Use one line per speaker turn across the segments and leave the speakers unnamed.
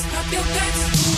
Stop your pants.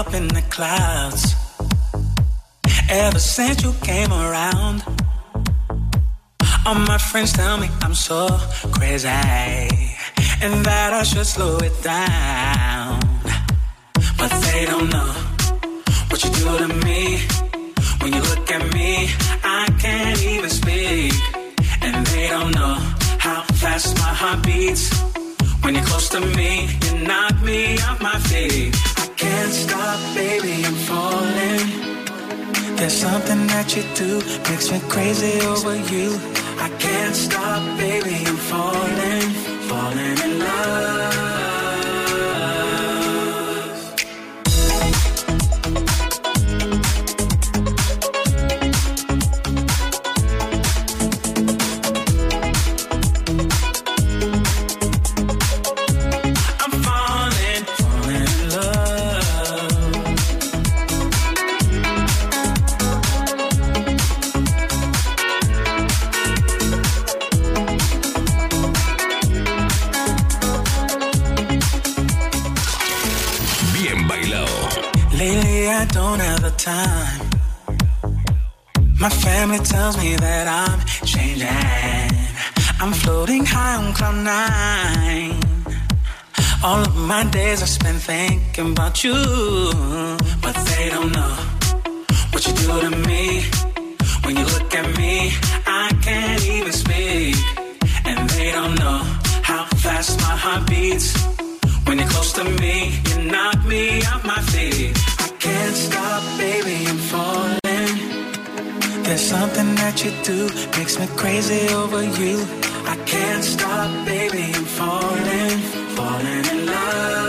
Up in the clouds ever since you came around. All my friends tell me I'm so crazy and that I should slow it down. But they don't know what you do to me. When you look at me, I can't even speak. And they don't know how fast my heart beats. When you're close to me, you knock me off my feet. Can't stop, baby, I'm falling. There's something that you do makes me crazy over you. I can't stop, baby, I'm falling, falling in love. Time. My family tells me that I'm changing. I'm floating high on cloud nine. All of my days I spend thinking about you, but they don't know what you do to me. When you look at me, I can't even speak, and they don't know how fast my heart beats. When you're close to me, you knock me off my feet can't stop, baby, I'm falling. There's something that you do makes me crazy over you. I can't stop, baby, I'm falling, falling in love.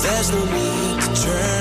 There's no need to turn.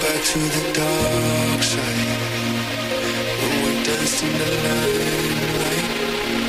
back to the dark side when we're dancing the light.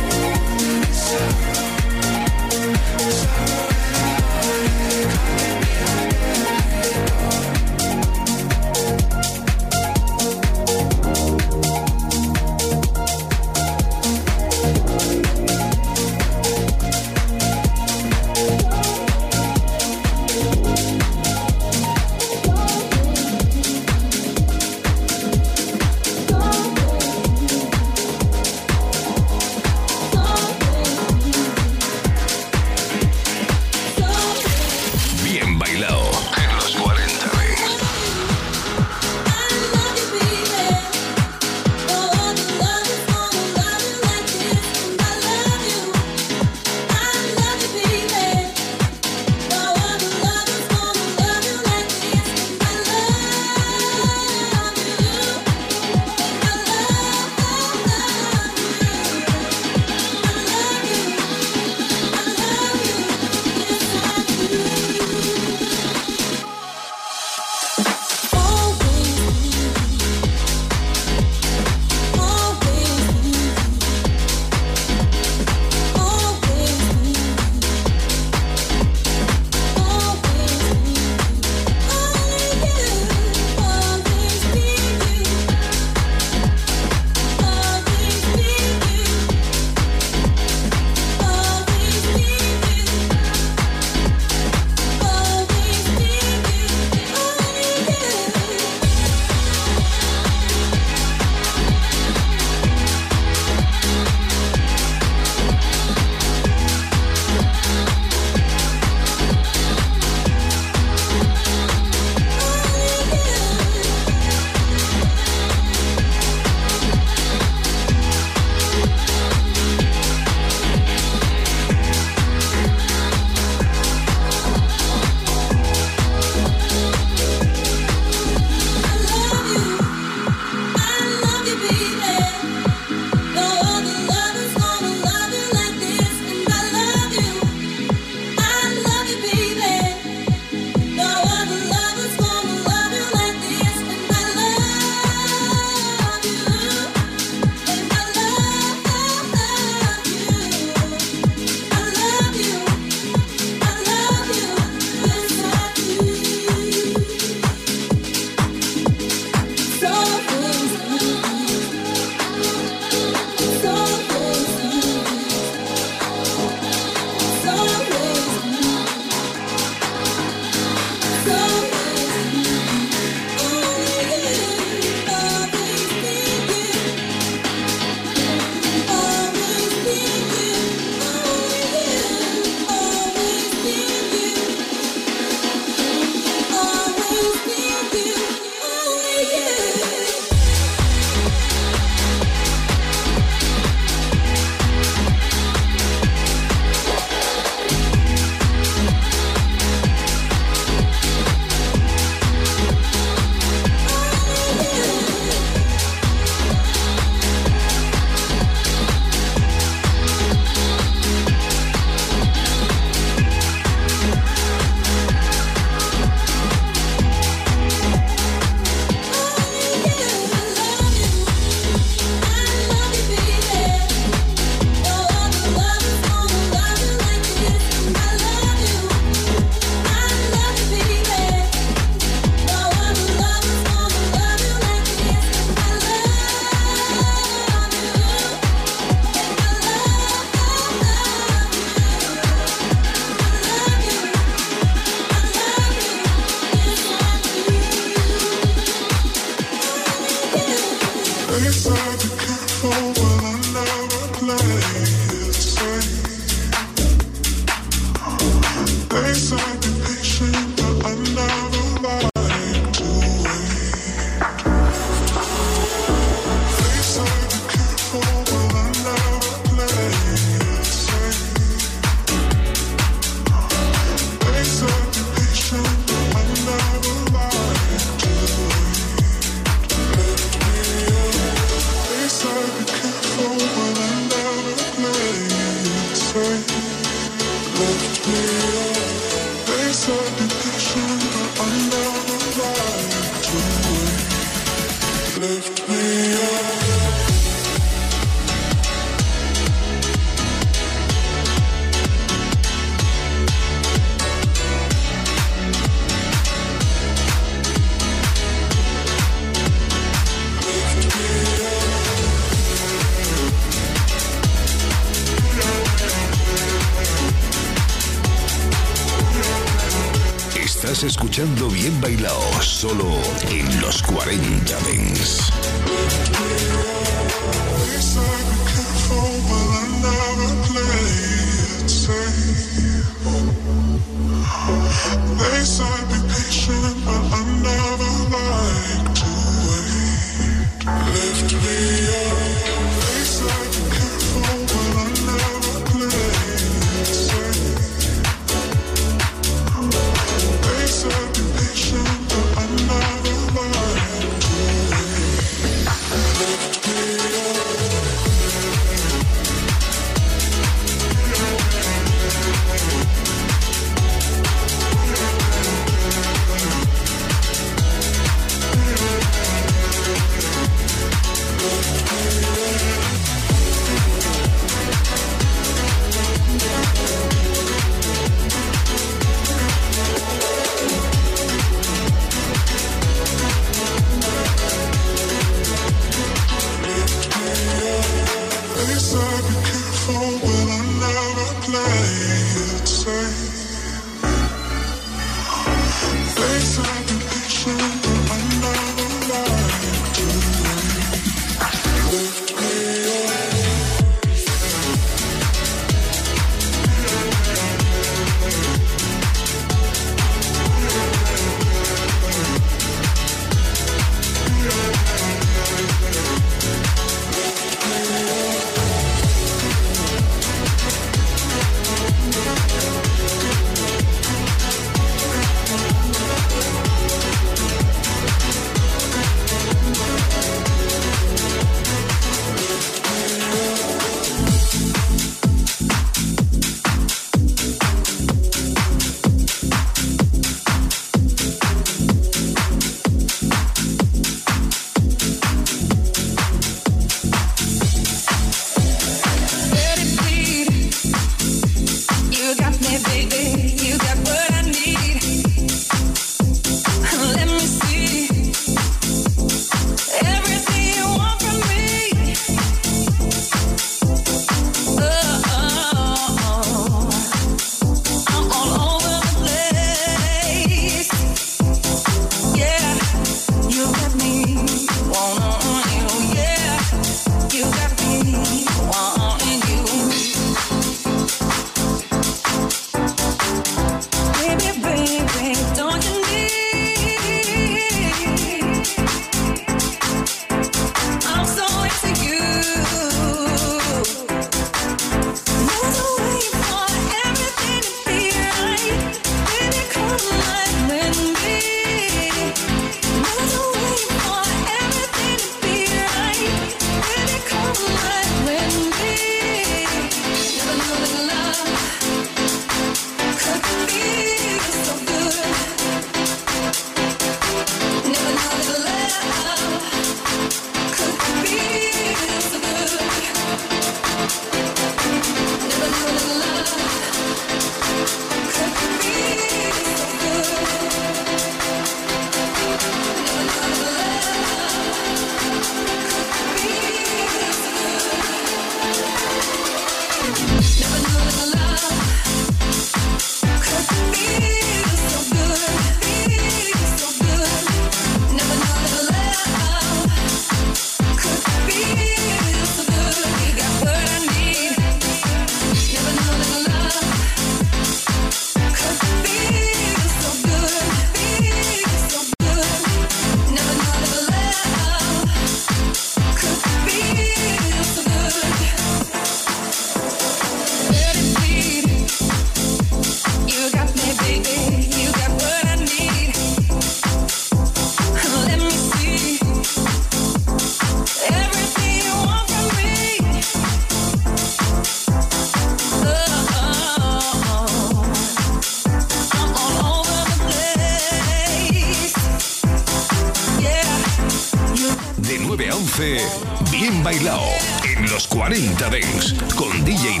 con DJ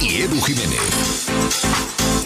y Edu Jiménez.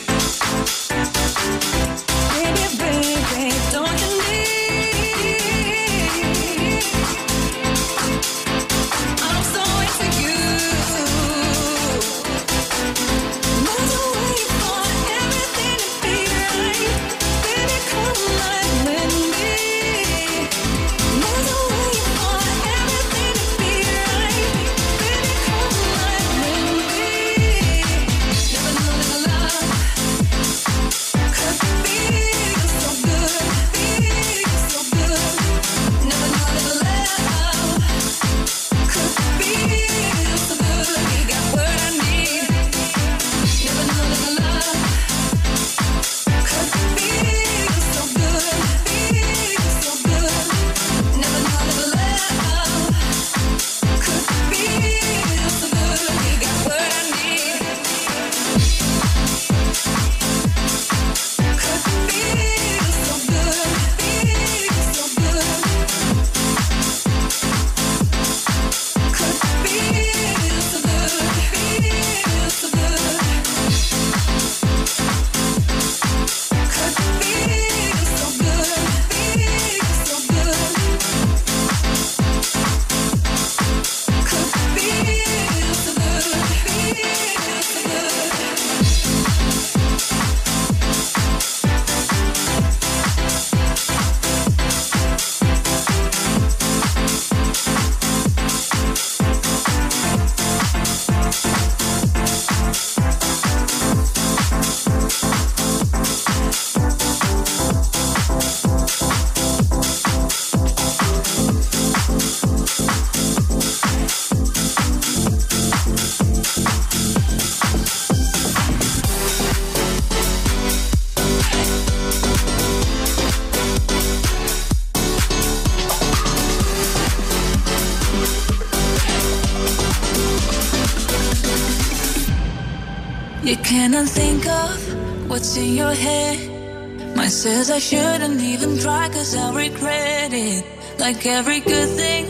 Cannot think of what's in your head. Mine says I shouldn't even try cause I'll regret it. Like every good thing,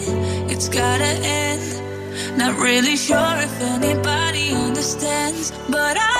it's gotta end. Not really sure if anybody understands, but I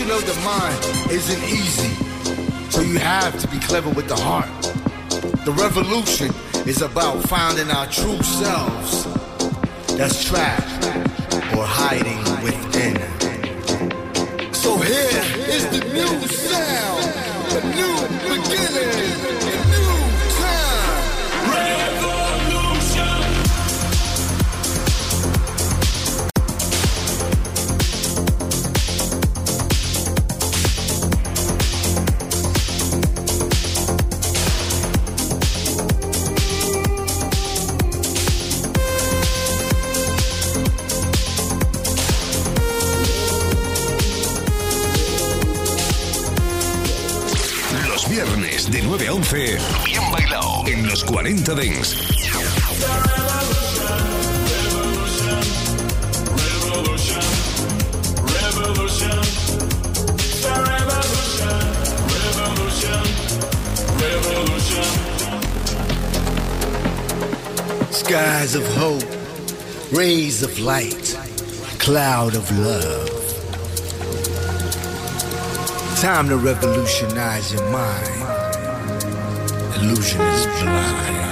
revolution of the mind isn't easy, so you have to be clever with the heart. The revolution is about finding our true selves that's trapped or hiding within. So here is the new sound, a new beginning,
40 Dance.
Skies of hope, rays of light, cloud of love. Time to revolutionize your mind. Illusion is blind.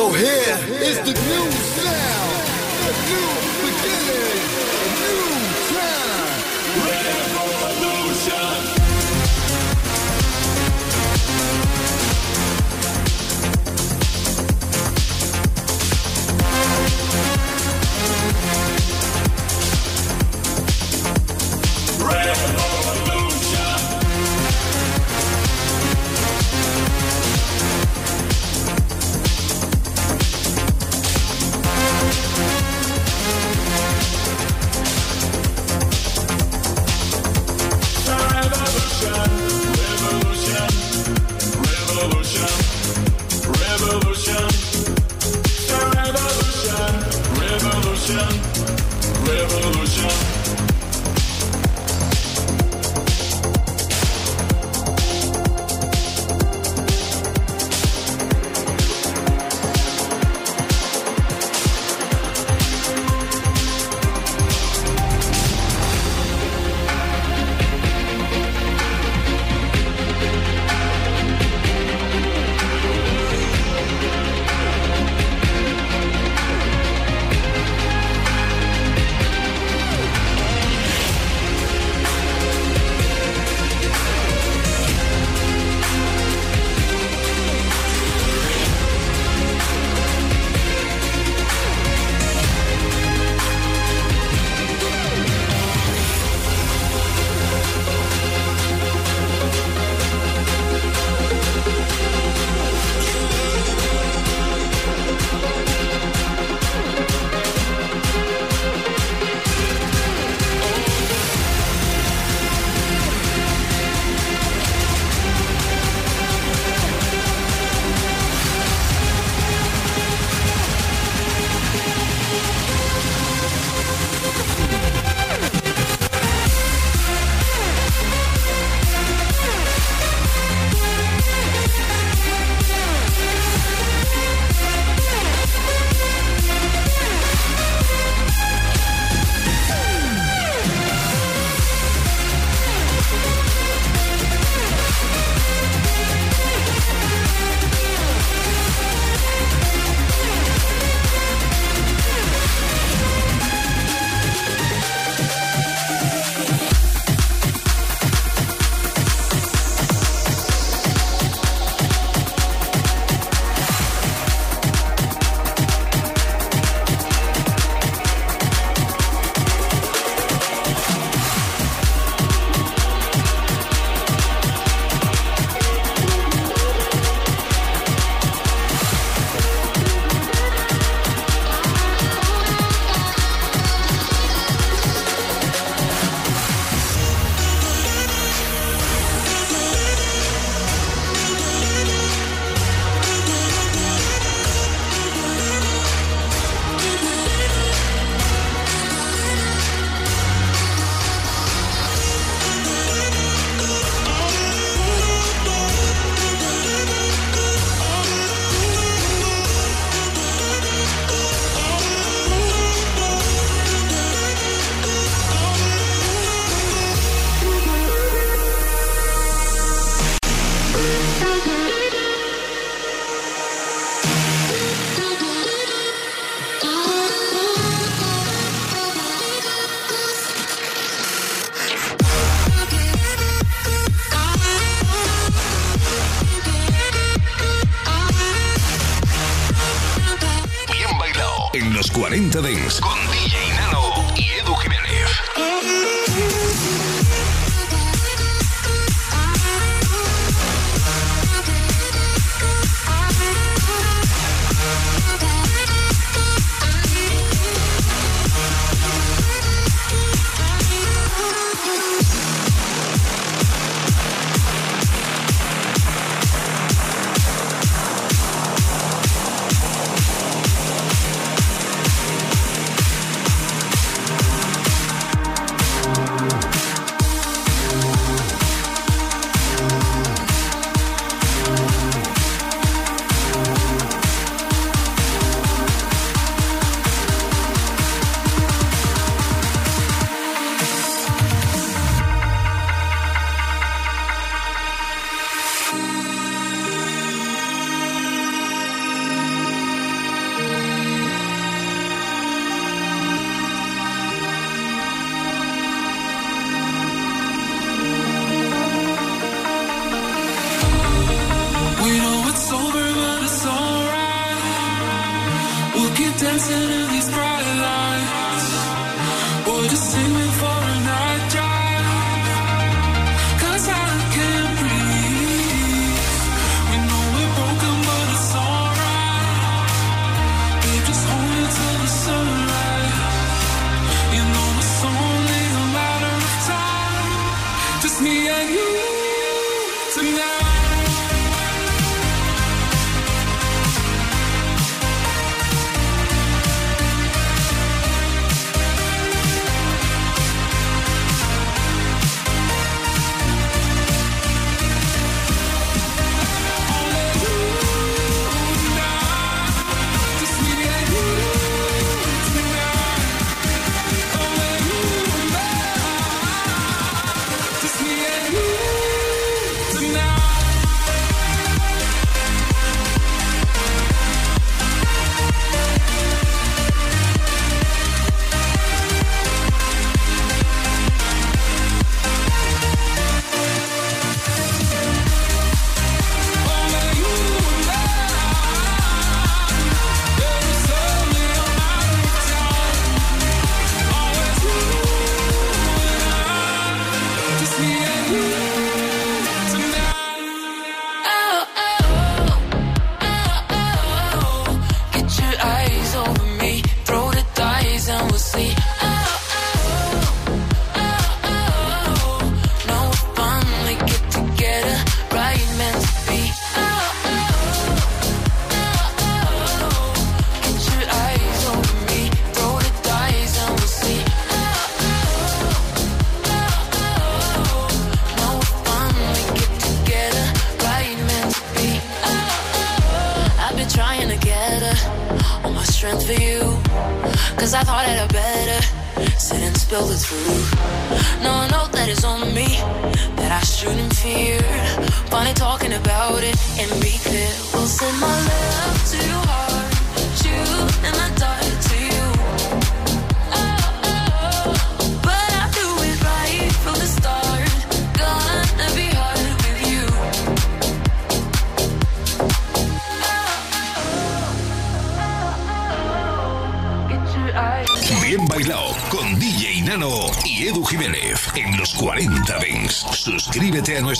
So here is the new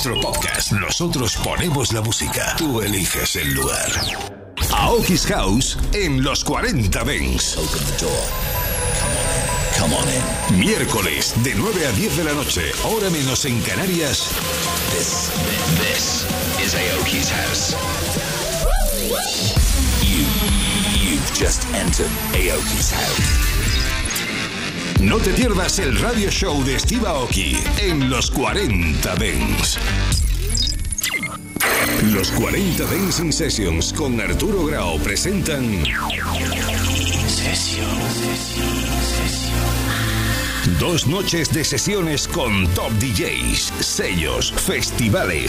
nuestro podcast. Nosotros ponemos la música. Tú eliges el lugar. Aoki's House en los 40 Dents. Open the door. Come on in. Come on in. Miércoles de 9 a 10 de la noche, hora menos en Canarias.
This, this is Aoki's House. You, you've just entered Aoki's House.
No te pierdas el radio show de Steve Aoki en los 40 Dens. Los 40 Dancing Sessions con Arturo Grau presentan. Dos noches de sesiones con top DJs, sellos, festivales,